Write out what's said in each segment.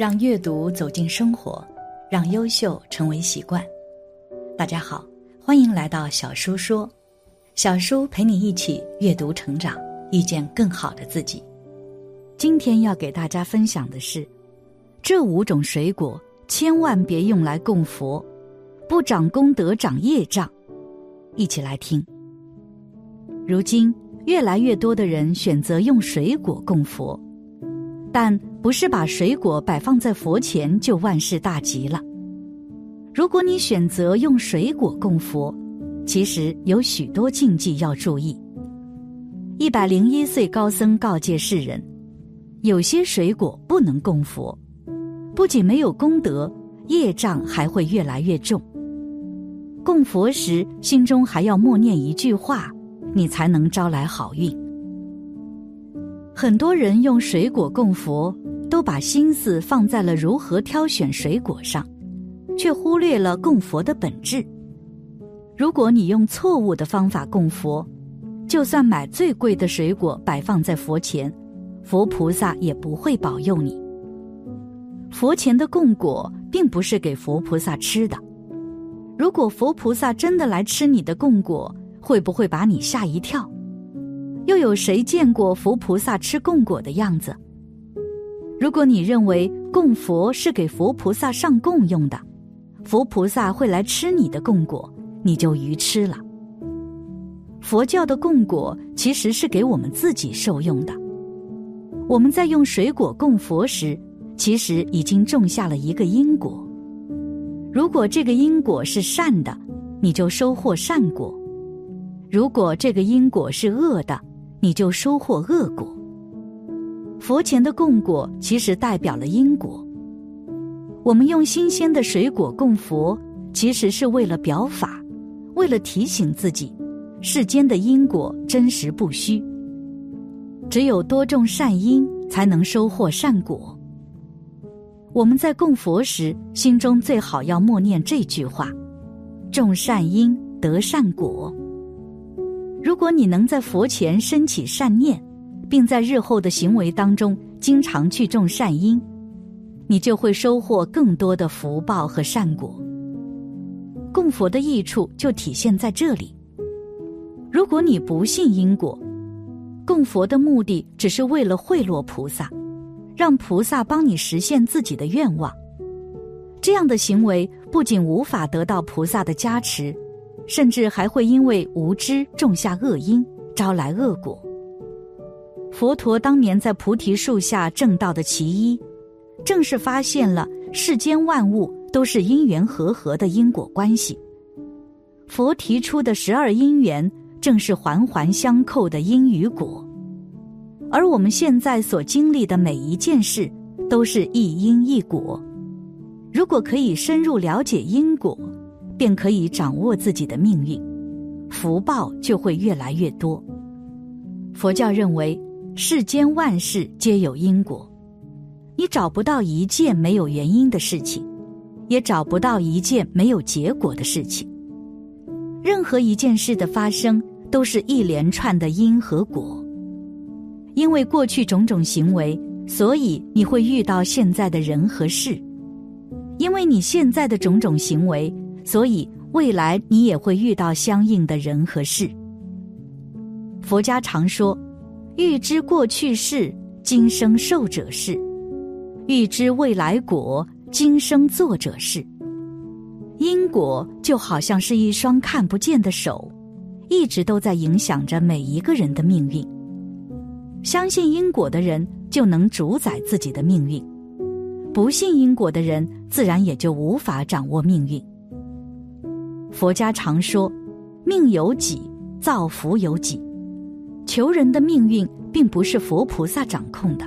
让阅读走进生活，让优秀成为习惯。大家好，欢迎来到小叔说，小叔陪你一起阅读成长，遇见更好的自己。今天要给大家分享的是，这五种水果千万别用来供佛，不长功德长业障。一起来听。如今越来越多的人选择用水果供佛。但不是把水果摆放在佛前就万事大吉了。如果你选择用水果供佛，其实有许多禁忌要注意。一百零一岁高僧告诫世人：有些水果不能供佛，不仅没有功德，业障还会越来越重。供佛时，心中还要默念一句话，你才能招来好运。很多人用水果供佛，都把心思放在了如何挑选水果上，却忽略了供佛的本质。如果你用错误的方法供佛，就算买最贵的水果摆放在佛前，佛菩萨也不会保佑你。佛前的供果并不是给佛菩萨吃的，如果佛菩萨真的来吃你的供果，会不会把你吓一跳？又有谁见过佛菩萨吃供果的样子？如果你认为供佛是给佛菩萨上供用的，佛菩萨会来吃你的供果，你就愚痴了。佛教的供果其实是给我们自己受用的。我们在用水果供佛时，其实已经种下了一个因果。如果这个因果是善的，你就收获善果；如果这个因果是恶的，你就收获恶果。佛前的供果其实代表了因果。我们用新鲜的水果供佛，其实是为了表法，为了提醒自己，世间的因果真实不虚。只有多种善因，才能收获善果。我们在供佛时，心中最好要默念这句话：种善因得善果。如果你能在佛前升起善念，并在日后的行为当中经常去种善因，你就会收获更多的福报和善果。供佛的益处就体现在这里。如果你不信因果，供佛的目的只是为了贿赂菩萨，让菩萨帮你实现自己的愿望，这样的行为不仅无法得到菩萨的加持。甚至还会因为无知种下恶因，招来恶果。佛陀当年在菩提树下正道的其一，正是发现了世间万物都是因缘和合的因果关系。佛提出的十二因缘，正是环环相扣的因与果。而我们现在所经历的每一件事，都是一因一果。如果可以深入了解因果。便可以掌握自己的命运，福报就会越来越多。佛教认为，世间万事皆有因果，你找不到一件没有原因的事情，也找不到一件没有结果的事情。任何一件事的发生，都是一连串的因和果。因为过去种种行为，所以你会遇到现在的人和事。因为你现在的种种行为。所以，未来你也会遇到相应的人和事。佛家常说：“欲知过去事，今生受者是；欲知未来果，今生做者是。”因果就好像是一双看不见的手，一直都在影响着每一个人的命运。相信因果的人，就能主宰自己的命运；不信因果的人，自然也就无法掌握命运。佛家常说：“命由己，造福由己。”求人的命运并不是佛菩萨掌控的。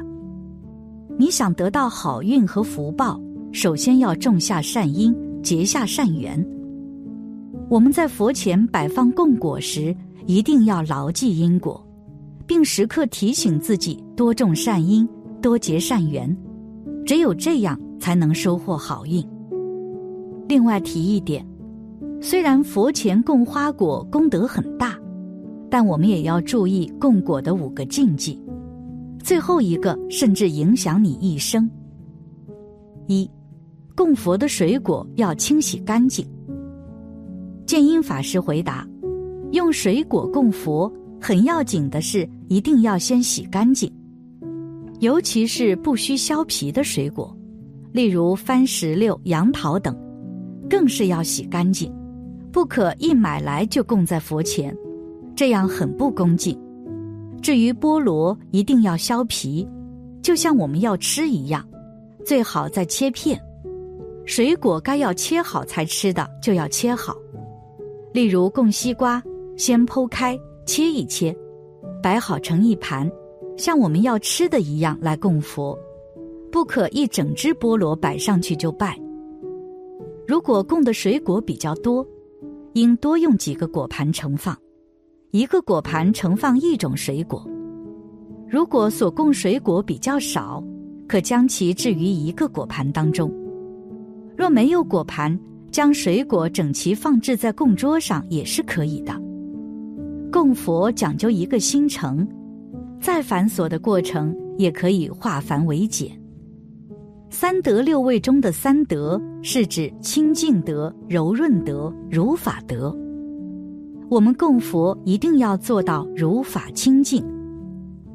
你想得到好运和福报，首先要种下善因，结下善缘。我们在佛前摆放供果时，一定要牢记因果，并时刻提醒自己多种善因，多结善缘。只有这样，才能收获好运。另外提一点。虽然佛前供花果功德很大，但我们也要注意供果的五个禁忌。最后一个甚至影响你一生。一，供佛的水果要清洗干净。建英法师回答：用水果供佛，很要紧的是一定要先洗干净，尤其是不需削皮的水果，例如番石榴、杨桃等，更是要洗干净，不可一买来就供在佛前，这样很不恭敬。至于菠萝，一定要削皮，就像我们要吃一样，最好再切片。水果该要切好才吃的，就要切好。例如供西瓜，先剖开切一切，摆好成一盘，像我们要吃的一样来供佛，不可一整只菠萝摆上去就拜。如果供的水果比较多，应多用几个果盘盛放。一个果盘盛放一种水果，如果所供水果比较少，可将其置于一个果盘当中。若没有果盘，将水果整齐放置在供桌上也是可以的。供佛讲究一个心诚，再繁琐的过程也可以化繁为简。三德六味中的三德是指清净德、柔润德、如法德。我们供佛一定要做到如法清净，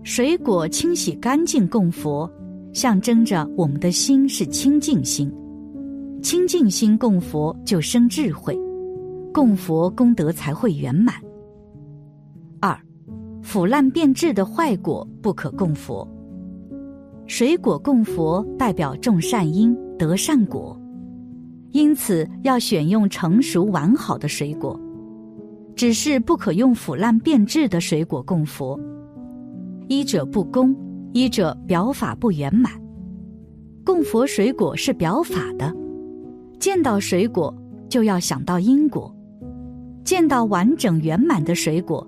水果清洗干净供佛，象征着我们的心是清净心。清净心供佛就生智慧，供佛功德才会圆满。二，腐烂变质的坏果不可供佛。水果供佛代表种善因得善果，因此要选用成熟完好的水果。只是不可用腐烂变质的水果供佛，医者不公，医者表法不圆满。供佛水果是表法的，见到水果就要想到因果，见到完整圆满的水果，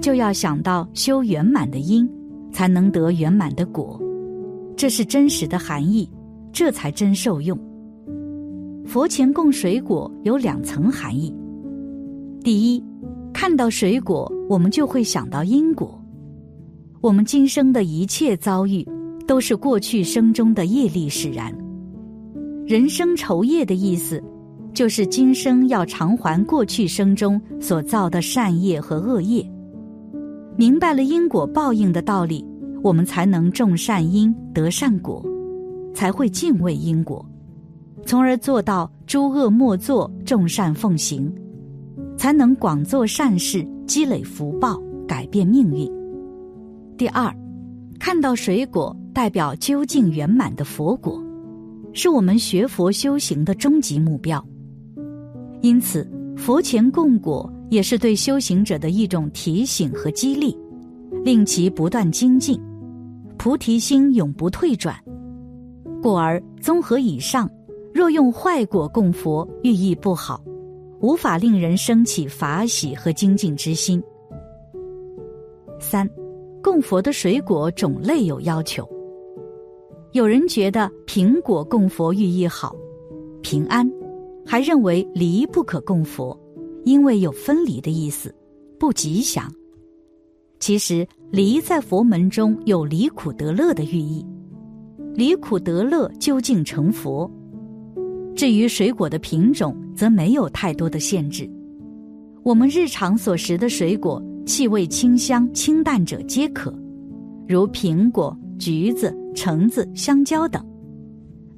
就要想到修圆满的因，才能得圆满的果。这是真实的含义，这才真受用。佛前供水果有两层含义，第一。看到水果，我们就会想到因果。我们今生的一切遭遇，都是过去生中的业力使然。人生酬业的意思，就是今生要偿还过去生中所造的善业和恶业。明白了因果报应的道理，我们才能种善因得善果，才会敬畏因果，从而做到诸恶莫作，众善奉行。才能广做善事，积累福报，改变命运。第二，看到水果代表究竟圆满的佛果，是我们学佛修行的终极目标。因此，佛前供果也是对修行者的一种提醒和激励，令其不断精进，菩提心永不退转。故而，综合以上，若用坏果供佛，寓意不好。无法令人升起法喜和精进之心。三，供佛的水果种类有要求。有人觉得苹果供佛寓意好，平安，还认为梨不可供佛，因为有分离的意思，不吉祥。其实梨在佛门中有离苦得乐的寓意，离苦得乐究竟成佛。至于水果的品种，则没有太多的限制。我们日常所食的水果，气味清香、清淡者皆可，如苹果、橘子、橙子、香蕉等。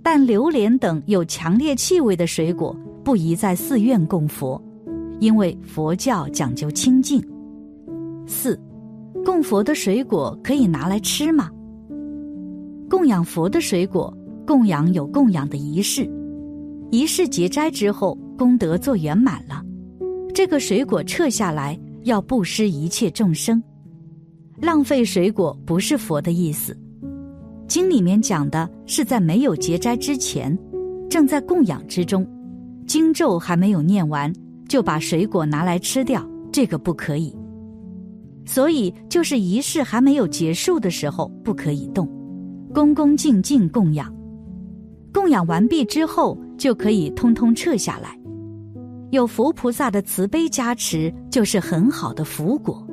但榴莲等有强烈气味的水果，不宜在寺院供佛，因为佛教讲究清净。四，供佛的水果可以拿来吃吗？供养佛的水果，供养有供养的仪式。仪式结斋之后，功德做圆满了，这个水果撤下来要布施一切众生。浪费水果不是佛的意思。经里面讲的是在没有结斋之前，正在供养之中，经咒还没有念完就把水果拿来吃掉，这个不可以。所以就是仪式还没有结束的时候不可以动，恭恭敬敬供养。供养完毕之后。就可以通通撤下来，有佛菩萨的慈悲加持，就是很好的福果，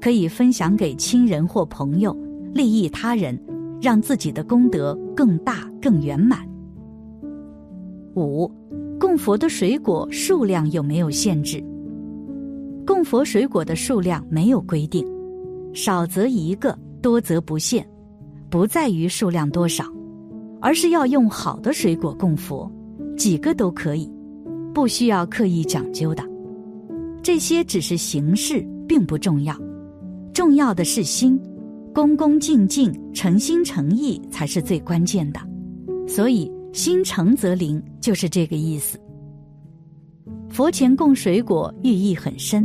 可以分享给亲人或朋友，利益他人，让自己的功德更大更圆满。五，供佛的水果数量有没有限制？供佛水果的数量没有规定，少则一个，多则不限，不在于数量多少，而是要用好的水果供佛，几个都可以，不需要刻意讲究的。这些只是形式，并不重要，重要的是心，恭恭敬敬、诚心诚意才是最关键的。所以，心诚则灵，就是这个意思。佛前供水果寓意很深，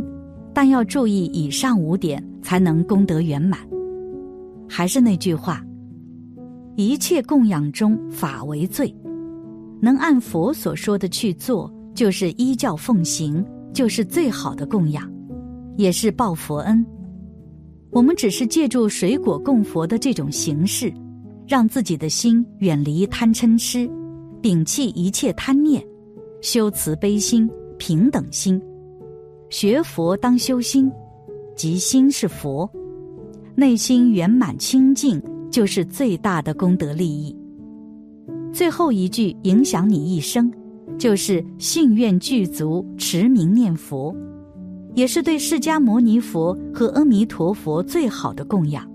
但要注意以上五点才能功德圆满。还是那句话，一切供养中法为最，能按佛所说的去做，就是依教奉行，就是最好的供养，也是报佛恩。我们只是借助水果供佛的这种形式，让自己的心远离贪嗔痴，摒弃一切贪念，修慈悲心。平等心，学佛当修心，即心是佛，内心圆满清净，就是最大的功德利益。最后一句影响你一生，就是信愿具足，持名念佛，也是对释迦牟尼佛和阿弥陀佛最好的供养。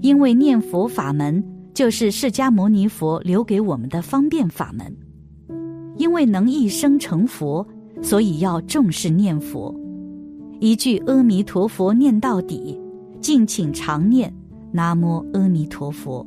因为念佛法门就是释迦牟尼佛留给我们的方便法门。因为能一生成佛，所以要重视念佛。一句阿弥陀佛念到底，敬请常念南无阿弥陀佛。